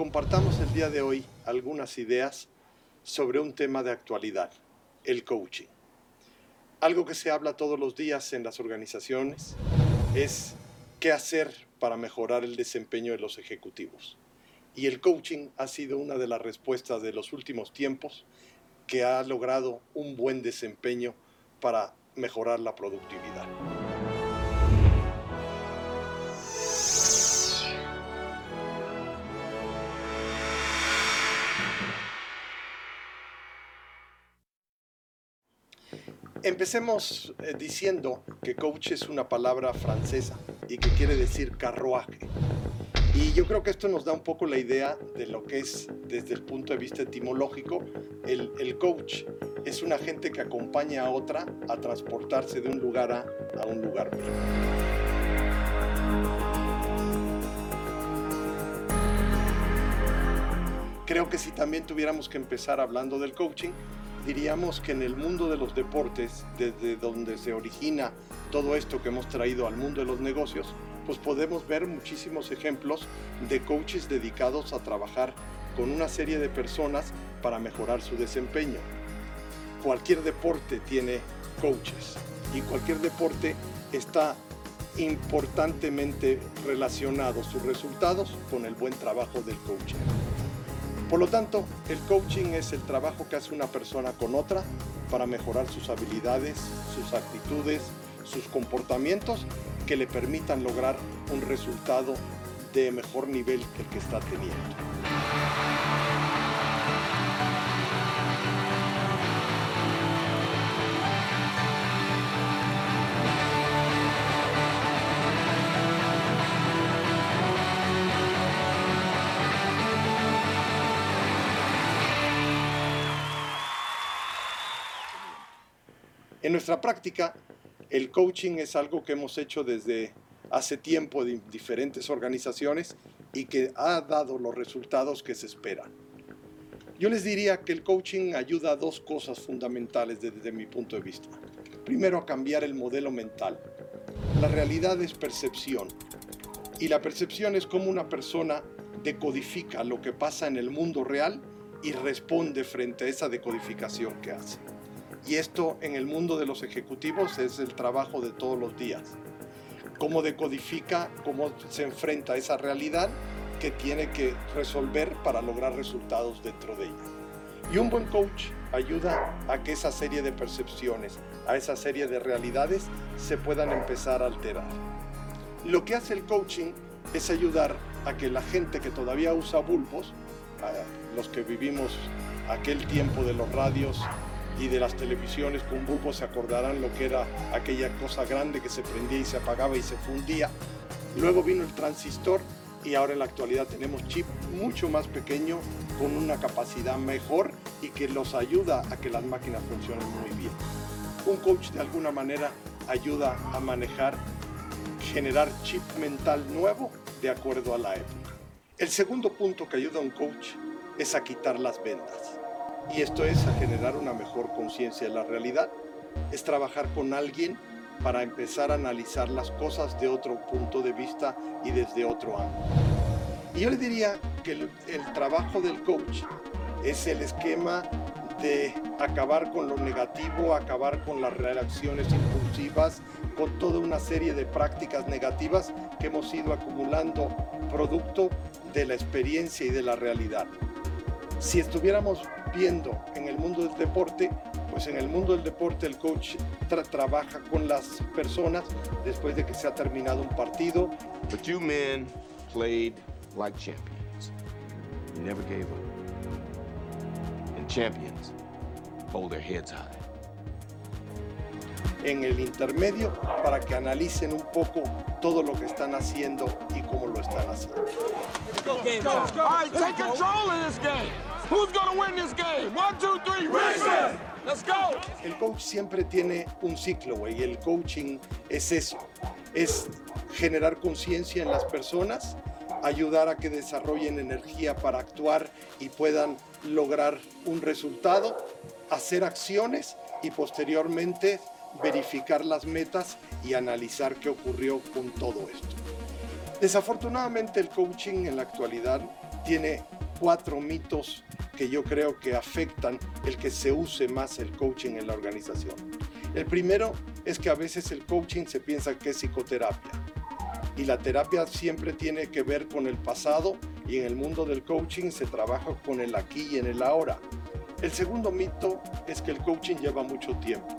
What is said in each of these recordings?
compartamos el día de hoy algunas ideas sobre un tema de actualidad, el coaching. Algo que se habla todos los días en las organizaciones es qué hacer para mejorar el desempeño de los ejecutivos. Y el coaching ha sido una de las respuestas de los últimos tiempos que ha logrado un buen desempeño para mejorar la productividad. Empecemos eh, diciendo que coach es una palabra francesa y que quiere decir carruaje. Y yo creo que esto nos da un poco la idea de lo que es desde el punto de vista etimológico el, coach. Es una gente que acompaña a otra a transportarse de un lugar A a un lugar B. Creo que si también tuviéramos que empezar hablando del coaching, diríamos que en el mundo de los deportes, desde donde se origina todo esto que hemos traído al mundo de los negocios, pues podemos ver muchísimos ejemplos de coaches dedicados a trabajar con una serie de personas para mejorar su desempeño. Cualquier deporte tiene coaches y cualquier deporte está importantemente relacionado sus resultados con el buen trabajo del coach. Por lo tanto, el coaching es el trabajo que hace una persona con otra para mejorar sus habilidades, sus actitudes, sus comportamientos que le permitan lograr un resultado de mejor nivel que el que está teniendo. En nuestra práctica, el coaching es algo que hemos hecho desde hace tiempo en diferentes organizaciones y que ha dado los resultados que se esperan. Yo les diría que el coaching ayuda a dos cosas fundamentales desde mi punto de vista. Primero, a cambiar el modelo mental. La realidad es percepción y la percepción es como una persona decodifica lo que pasa en el mundo real y responde frente a esa decodificación que hace. Y esto en el mundo de los ejecutivos es el trabajo de todos los días. Cómo decodifica, cómo se enfrenta a esa realidad que tiene que resolver para lograr resultados dentro de ella. Y un buen coach ayuda a que esa serie de percepciones, a esa serie de realidades se puedan empezar a alterar. Lo que hace el coaching es ayudar a que la gente que todavía usa bulbos, los que vivimos aquel tiempo de los radios y de las televisiones con bulbos se acordarán lo que era aquella cosa grande que se prendía y se apagaba y se fundía. Luego vino el transistor y ahora en la actualidad tenemos chip mucho más pequeño con una capacidad mejor y que los ayuda a que las máquinas funcionen muy bien. Un coach de alguna manera ayuda a manejar, generar chip mental nuevo de acuerdo a la época. El segundo punto que ayuda a un coach es a quitar las vendas. Y esto es a generar una mejor conciencia de la realidad. Es trabajar con alguien para empezar a analizar las cosas de otro punto de vista y desde otro ángulo. Y yo le diría que el, el trabajo del coach es el esquema de acabar con lo negativo, acabar con las reacciones impulsivas, con toda una serie de prácticas negativas que hemos ido acumulando producto de la experiencia y de la realidad. Si estuviéramos viendo en el mundo del deporte, pues en el mundo del deporte el coach trabaja con las personas después de que se ha terminado un partido. But you men played like champions. You never gave up. And champions hold their heads high. En el intermedio para que analicen un poco todo lo que están haciendo y cómo lo están haciendo. Let's go. All right, take control of this game. Who's gonna win this game? One, two, three, race Let's go. El coach siempre tiene un ciclo, güey. El coaching es eso. Es generar conciencia en las personas, ayudar a que desarrollen energía para actuar y puedan lograr un resultado, hacer acciones y posteriormente verificar las metas y analizar qué ocurrió con todo esto. Desafortunadamente el coaching en la actualidad tiene cuatro mitos que yo creo que afectan el que se use más el coaching en la organización. El primero es que a veces el coaching se piensa que es psicoterapia y la terapia siempre tiene que ver con el pasado y en el mundo del coaching se trabaja con el aquí y en el ahora. El segundo mito es que el coaching lleva mucho tiempo.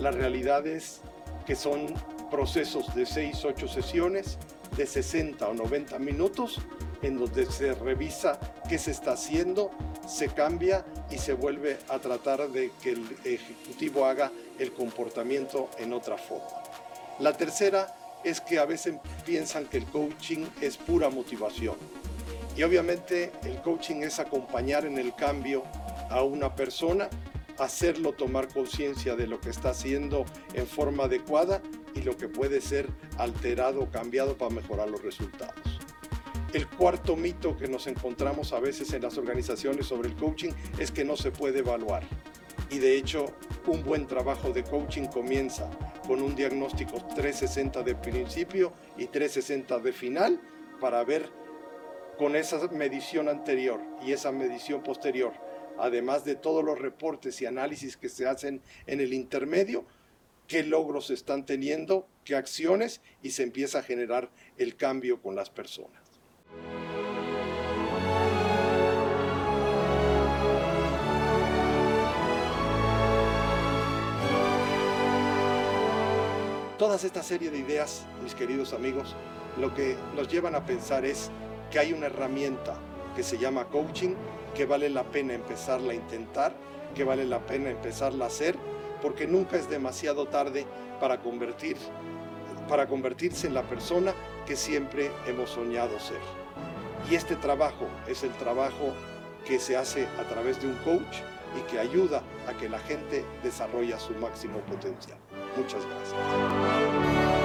La realidad es que son procesos de 6, 8 sesiones de 60 o 90 minutos en donde se revisa qué se está haciendo, se cambia y se vuelve a tratar de que el ejecutivo haga el comportamiento en otra forma. La tercera es que a veces piensan que el coaching es pura motivación. Y obviamente el coaching es acompañar en el cambio a una persona, hacerlo tomar conciencia de lo que está haciendo en forma adecuada y lo que puede ser alterado o cambiado para mejorar los resultados. El cuarto mito que nos encontramos a veces en las organizaciones sobre el coaching es que no se puede evaluar. Y de hecho, un buen trabajo de coaching comienza con un diagnóstico 360 de principio y 360 de final para ver con esa medición anterior y esa medición posterior, además de todos los reportes y análisis que se hacen en el intermedio, qué logros están teniendo, qué acciones y se empieza a generar el cambio con las personas. Todas esta serie de ideas, mis queridos amigos, lo que nos llevan a pensar es que hay una herramienta que se llama coaching, que vale la pena empezarla a intentar, que vale la pena empezarla a hacer, porque nunca es demasiado tarde para convertir para convertirse en la persona que siempre hemos soñado ser. Y este trabajo es el trabajo que se hace a través de un coach y que ayuda a que la gente desarrolle su máximo potencial. Muchas gracias.